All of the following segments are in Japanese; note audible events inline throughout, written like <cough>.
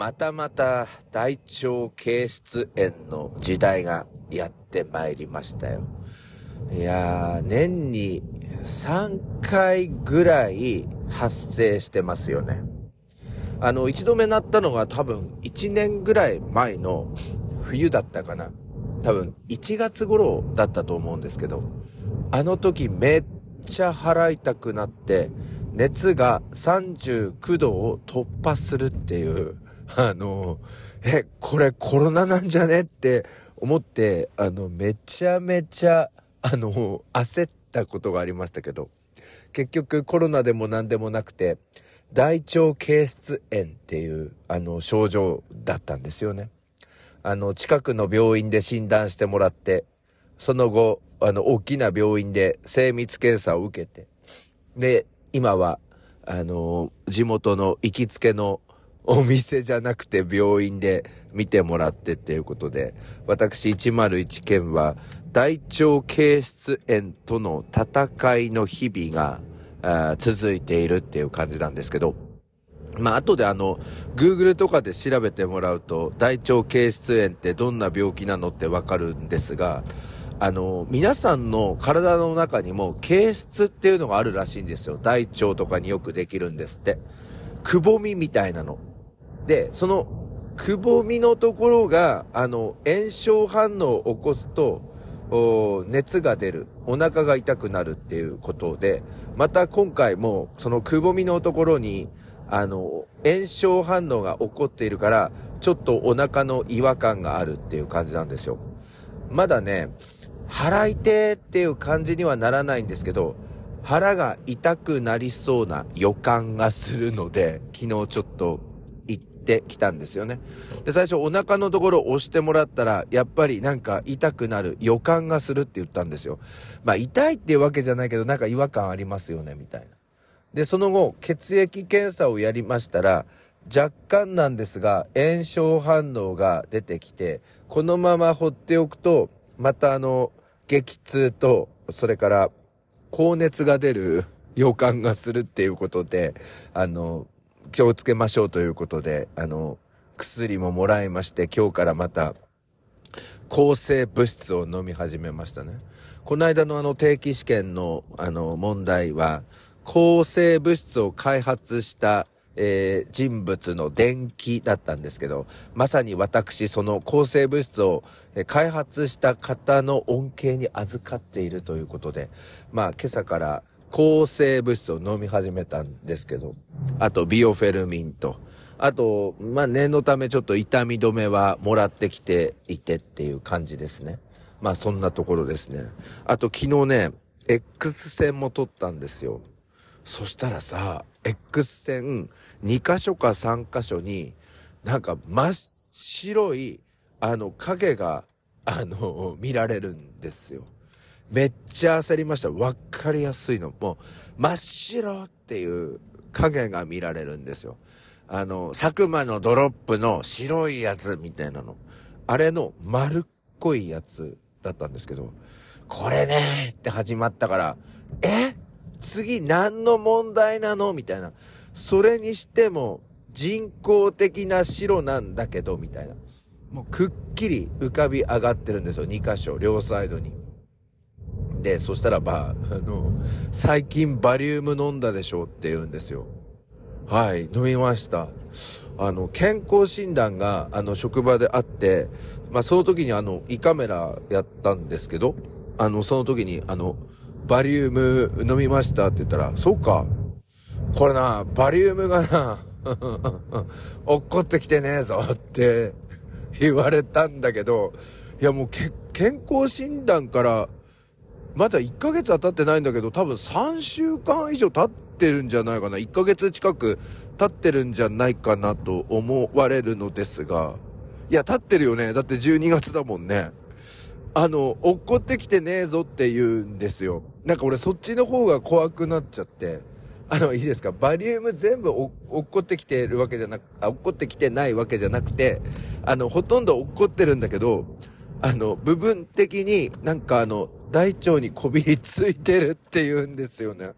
またまた大腸憩室炎の時代がやってまいりましたよ。いやー、年に3回ぐらい発生してますよね。あの、一度目なったのが多分1年ぐらい前の冬だったかな。多分1月頃だったと思うんですけど、あの時めっちゃ腹痛くなって、熱が39度を突破するっていう、あの、え、これコロナなんじゃねって思って、あの、めちゃめちゃ、あの、焦ったことがありましたけど、結局コロナでも何でもなくて、大腸憩室炎っていう、あの、症状だったんですよね。あの、近くの病院で診断してもらって、その後、あの、大きな病院で精密検査を受けて、で、今は、あの、地元の行きつけのお店じゃなくて病院で見てもらってっていうことで、私101件は大腸憩室炎との戦いの日々が続いているっていう感じなんですけど、まあ、後であの、Google とかで調べてもらうと、大腸憩室炎ってどんな病気なのってわかるんですが、あの、皆さんの体の中にも、憩室っていうのがあるらしいんですよ。大腸とかによくできるんですって。くぼみみたいなの。で、その、くぼみのところが、あの、炎症反応を起こすと、熱が出る。お腹が痛くなるっていうことで、また今回も、そのくぼみのところに、あの、炎症反応が起こっているから、ちょっとお腹の違和感があるっていう感じなんですよ。まだね、腹痛っていう感じにはならないんですけど、腹が痛くなりそうな予感がするので、昨日ちょっとてきたんですよね。で、最初お腹のところを押してもらったら、やっぱりなんか痛くなる予感がするって言ったんですよ。まあ痛いっていうわけじゃないけど、なんか違和感ありますよね、みたいな。で、その後、血液検査をやりましたら、若干なんですが、炎症反応が出てきて、このまま放っておくと、またあの、激痛と、それから、高熱が出る予感がするっていうことで、あの、気をつけましょうということで、あの、薬ももらいまして、今日からまた、抗生物質を飲み始めましたね。この間のあの定期試験のあの問題は、抗生物質を開発した、えー、人物の電気だったんですけど、まさに私、その抗生物質を開発した方の恩恵に預かっているということで、まあ今朝から抗生物質を飲み始めたんですけど、あとビオフェルミンと、あと、まあ、念のためちょっと痛み止めはもらってきていてっていう感じですね。まあそんなところですね。あと昨日ね、X 線も撮ったんですよ。そしたらさ、X 線2箇所か3箇所に、なんか真っ白い、あの影が、あの、見られるんですよ。めっちゃ焦りました。わかりやすいの。もう、真っ白っていう影が見られるんですよ。あの、佐久間のドロップの白いやつみたいなの。あれの丸っこいやつだったんですけど、これねって始まったから、え？次何の問題なの？みたいな。それにしても人工的な白なんだけど、みたいな。もうくっきり浮かび上がってるんですよ。2箇所、両サイドに。で、そしたらば、あの、最近バリウム飲んだでしょって言うんですよ。はい、飲みました。あの、健康診断が、あの、職場であって、まあ、その時にあの、胃カメラやったんですけど、あの、その時に、あの、バリウム飲みましたって言ったら、そうか。これな、バリウムがな、<laughs> 落っこってきてねえぞって言われたんだけど、いやもうけ、健康診断からまだ1ヶ月は経ってないんだけど、多分3週間以上経ってるんじゃないかな。1ヶ月近く経ってるんじゃないかなと思われるのですが、いや、経ってるよね。だって12月だもんね。あの、落っこってきてねえぞって言うんですよ。なんか俺そっちの方が怖くなっちゃって。あの、いいですか？バリウム全部落っこってきてるわけじゃなく、あ、落っこってきてないわけじゃなくて、あの、ほとんど落っこってるんだけど、あの、部分的になんかあの、大腸にこびりついてるって言うんですよね。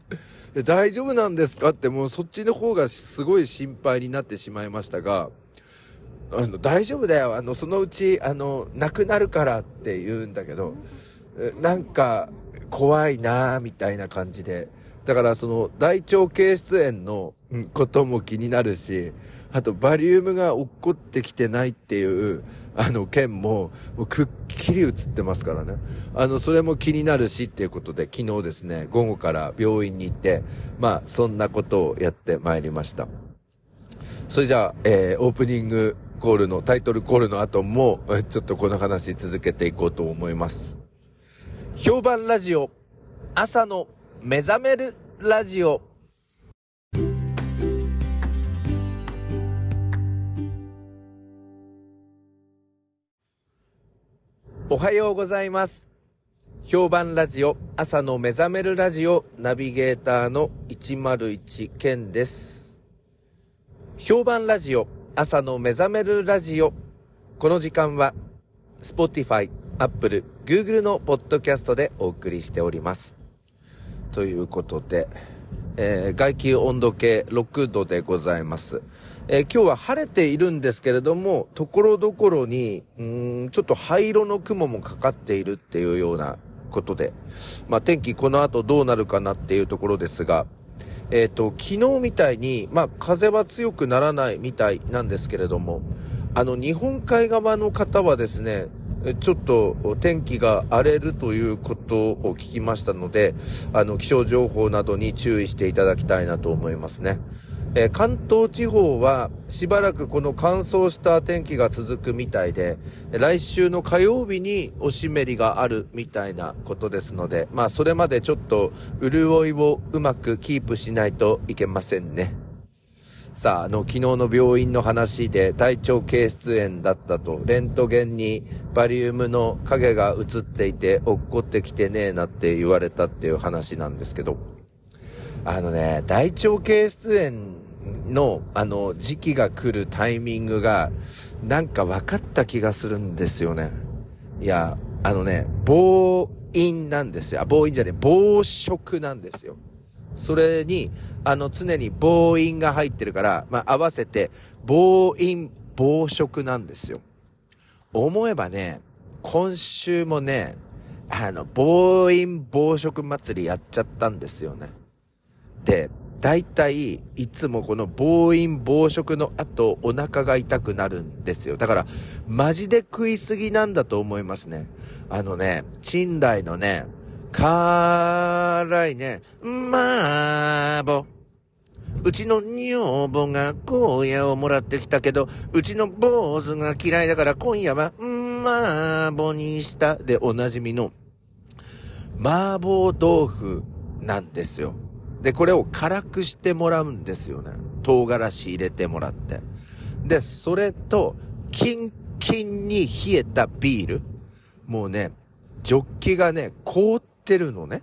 <laughs> 大丈夫なんですか？ってもうそっちの方がすごい心配になってしまいましたが、あの、大丈夫だよ。あの、そのうち、あの、亡くなるからって言うんだけど、なんか、怖いなみたいな感じで。だからその大腸憩室炎のことも気になるし、あとバリウムが落っこってきてないっていう、あの件も、もうくっきり映ってますからね。あの、それも気になるしっていうことで、昨日ですね、午後から病院に行って、まあ、そんなことをやってまいりました。それじゃあ、えー、オープニングコールの、タイトルコールの後も、ちょっとこの話続けていこうと思います。評判ラジオ、朝の目覚めるラジオ。おはようございます。評判ラジオ、朝の目覚めるラジオ、ナビゲーターの101健です。評判ラジオ、朝の目覚めるラジオ。この時間は、Spotify、Apple、Google のポッドキャストでお送りしております。ということで、えー、外気温度計6度でございます。えー、今日は晴れているんですけれども、ところどころに、うん、ちょっと灰色の雲もかかっているっていうようなことで、まあ天気この後どうなるかなっていうところですが、えっ、ー、と、昨日みたいに、まあ風は強くならないみたいなんですけれども、あの日本海側の方はですね、ちょっと天気が荒れるということを聞きましたので、あの、気象情報などに注意していただきたいなと思いますね。え、関東地方はしばらくこの乾燥した天気が続くみたいで、来週の火曜日にお湿りがあるみたいなことですので、まあそれまでちょっと潤いをうまくキープしないといけませんね。さあ、あの、昨日の病院の話で大腸憩室炎だったと、レントゲンにバリウムの影が映っていて、落っこってきてねえなって言われたっていう話なんですけど、あのね、大腸憩室炎の、あの、時期が来るタイミングが、なんか分かった気がするんですよね。いや、あのね、暴飲なんですよ。あ、暴飲じゃねえ、暴食なんですよ。それに、あの、常に暴飲が入ってるから、まあ、合わせて、暴飲、暴食なんですよ。思えばね、今週もね、あの、暴飲暴食祭りやっちゃったんですよね。で、大体、いつもこの暴飲暴食の後、お腹が痛くなるんですよ。だから、マジで食いすぎなんだと思いますね。あのね、賃来のね、辛いね、まーぼ。うちの女房が荒野をもらってきたけど、うちの坊主が嫌いだから今夜は、まーぼにしたでおなじみの、麻婆豆腐なんですよ。で、これを辛くしてもらうんですよね。唐辛子入れてもらって。で、それと、キンキンに冷えたビール。もうね、ジョッキがね、凍ってるのね。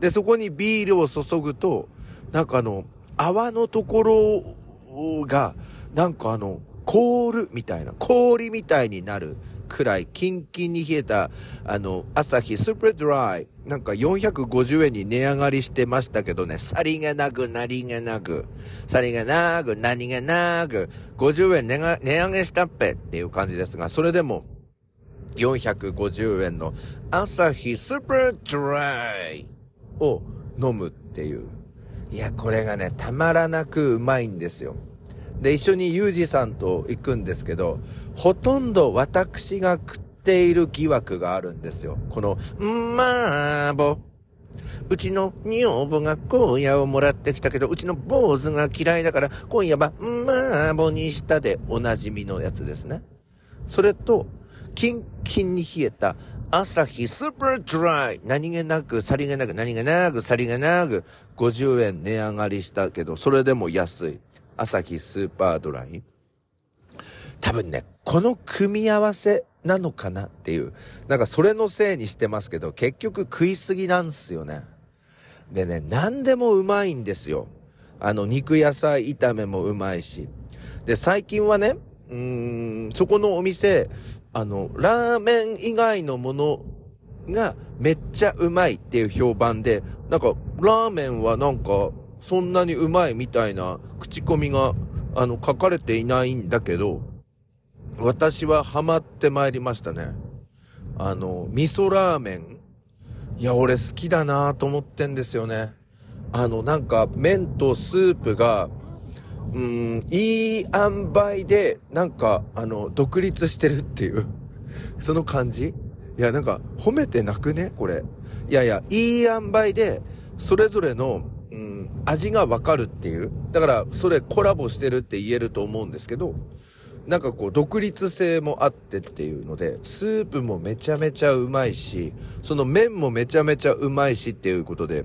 で、そこにビールを注ぐと、なんかあの、泡のところが、なんかあの、凍るみたいな、氷みたいになるくらい、キンキンに冷えた、あの、朝日スーパードライ。なんか450円に値上がりしてましたけどね、さりげなく、なりげなく、さりげなく、何気なく、50円値が値上げしたっぺっていう感じですが、それでも、450円の朝日スーパードライを飲むっていう。いや、これがね、たまらなくうまいんですよ。で、一緒にユージさんと行くんですけど、ほとんど私が食っている疑惑があるんですよ。この、んまーぼ。うちの女房が荒野をもらってきたけど、うちの坊主が嫌いだから、今夜は、んまーぼにしたでおなじみのやつですね。それと、キンキンに冷えた朝日スーパードライ。何気なく、さりげなく、何気なく、さりげなく、50円値上がりしたけど、それでも安い。朝日スーパードライ。多分ね、この組み合わせなのかなっていう。なんかそれのせいにしてますけど、結局食いすぎなんすよね。でね、何でもうまいんですよ。あの、肉野菜炒めもうまいし。で、最近はね、うーん、そこのお店、あの、ラーメン以外のものがめっちゃうまいっていう評判で、なんか、ラーメンはなんか、そんなにうまいみたいな口コミが、あの、書かれていないんだけど、私はハマってまいりましたね。あの、味噌ラーメン。いや、俺好きだなと思ってんですよね。あの、なんか、麺とスープが、うん、いい塩梅で、なんか、あの、独立してるっていう <laughs> その感じ？いや、なんか、褒めてなくね？これ。いやいや、いい塩梅で、それぞれの、うん、味がわかるっていう。だから、それコラボしてるって言えると思うんですけど、なんかこう、独立性もあってっていうので、スープもめちゃめちゃうまいし、その麺もめちゃめちゃうまいしっていうことで、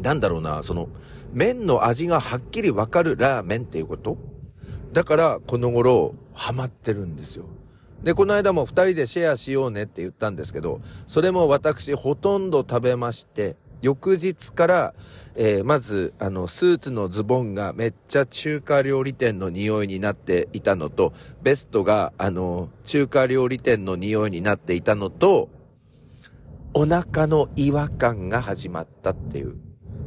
なんだろうな、その、麺の味がはっきりわかるラーメンっていうこと？だから、この頃、ハマってるんですよ。で、この間も二人でシェアしようねって言ったんですけど、それも私ほとんど食べまして、翌日から、えー、まず、あの、スーツのズボンがめっちゃ中華料理店の匂いになっていたのと、ベストが、あの、中華料理店の匂いになっていたのと、お腹の違和感が始まったっていう。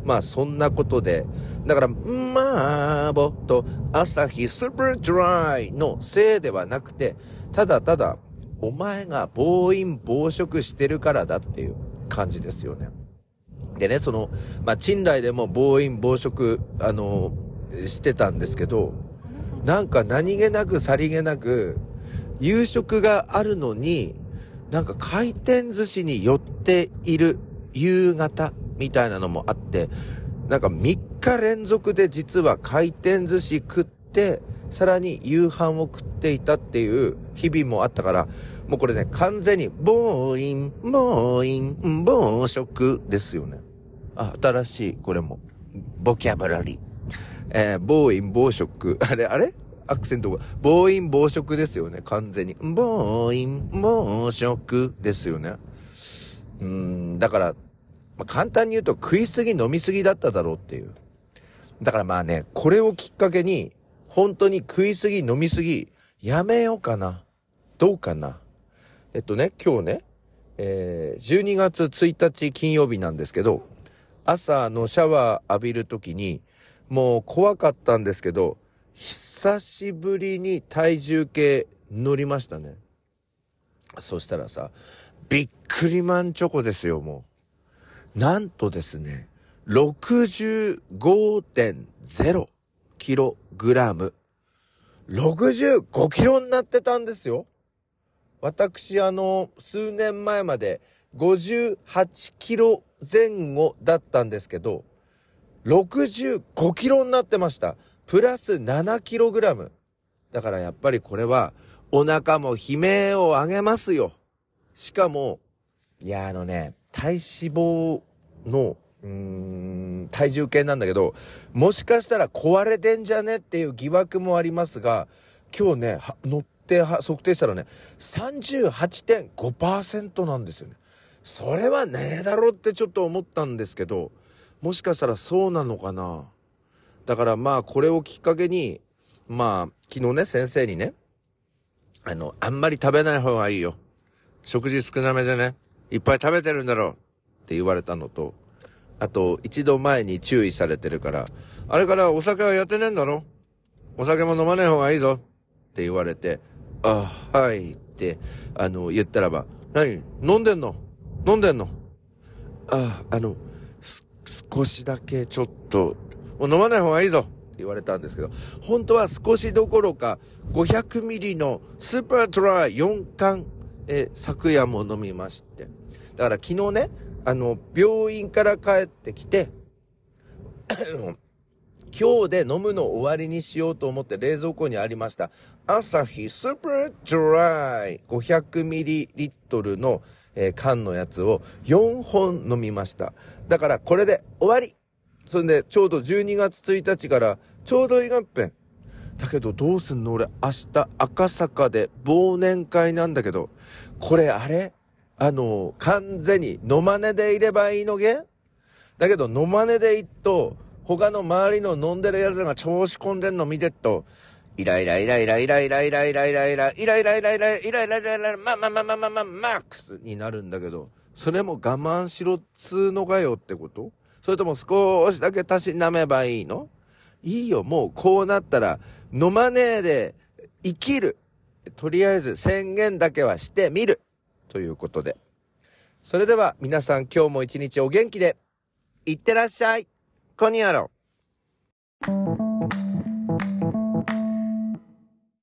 まあそんなことで、だから、まあ、ぼっと、朝日スーパードライのせいではなくて、ただただ、お前が暴飲暴食してるからだっていう感じですよね。でね、その、まあ、賃来でも暴飲暴食、あの、してたんですけど、なんか何気なくさりげなく、夕食があるのに、なんか回転寿司に寄っている夕方みたいなのもあって、なんか3日連続で実は回転寿司食って、さらに夕飯を食っていたっていう日々もあったから、もうこれね、完全に、暴飲、暴飲、暴食ですよね。あ、新しい、これも。ボキャブラリー。えー、暴飲、暴食。<laughs> あれ、あれ？アクセントが。暴飲、暴食ですよね、完全に。暴飲、暴食ですよね。うん、だから、まあ、簡単に言うと食いすぎ飲みすぎだっただろうっていう。だからまあね、これをきっかけに、本当に食いすぎ飲みすぎ、やめようかな。どうかな。えっとね、今日ね、えー、12月1日金曜日なんですけど、朝のシャワー浴びるときに、もう怖かったんですけど、久しぶりに体重計乗りましたね。そしたらさ、びっくりマンチョコですよ、もう。なんとですね、65.0キログラム。65キロになってたんですよ。私、あの、数年前まで58キロ前後だったんですけど、65キロになってました。プラス7キログラム。だからやっぱりこれは、お腹も悲鳴を上げますよ。しかも、いや、あのね、体脂肪の、うーん、体重計なんだけど、もしかしたら壊れてんじゃねっていう疑惑もありますが、今日ね、乗って測定したらね、38.5%なんですよね。それはねえだろってちょっと思ったんですけど、もしかしたらそうなのかな。だからまあこれをきっかけに、まあ昨日ね先生にね、あの、あんまり食べない方がいいよ。食事少なめでね、いっぱい食べてるんだろう。って言われたのと、あと、一度前に注意されてるから、あれからお酒はやってねえんだろ。お酒も飲まない方がいいぞ。って言われて、あ、はい。って、あの、言ったらば、何？飲んでんの？飲んでんの？あ、ああの、す、少しだけちょっと、もう飲まない方がいいぞ。って言われたんですけど、本当は少しどころか500ミリのスーパードライ4缶え昨夜も飲みまして。だから昨日ね、あの、病院から帰ってきて、今日で飲むの終わりにしようと思って冷蔵庫にありました。アサヒスーパードライ 500ml の、えー、缶のやつを4本飲みました。だからこれで終わりそれでちょうど12月1日からちょうどいい合併。だけどどうすんの俺明日赤坂で忘年会なんだけど、これあれ？あの、完全に飲まねでいればいいのげ？だけど飲まねでいっと、他の周りの飲んでる奴らが調子込んでんの見てっと、イライライライライライライライライライライライライライライライライライライまあまあまあまあまあまあマックスになるんだけど、それも我慢しろっつーのがよってことそれとも少しだけたしなめばいいのいいよ、もうこうなったら、飲まねえで生きる。とりあえず宣言だけはしてみる。ということで。それでは皆さん今日も一日お元気で、いってらっしゃい。こにあろう。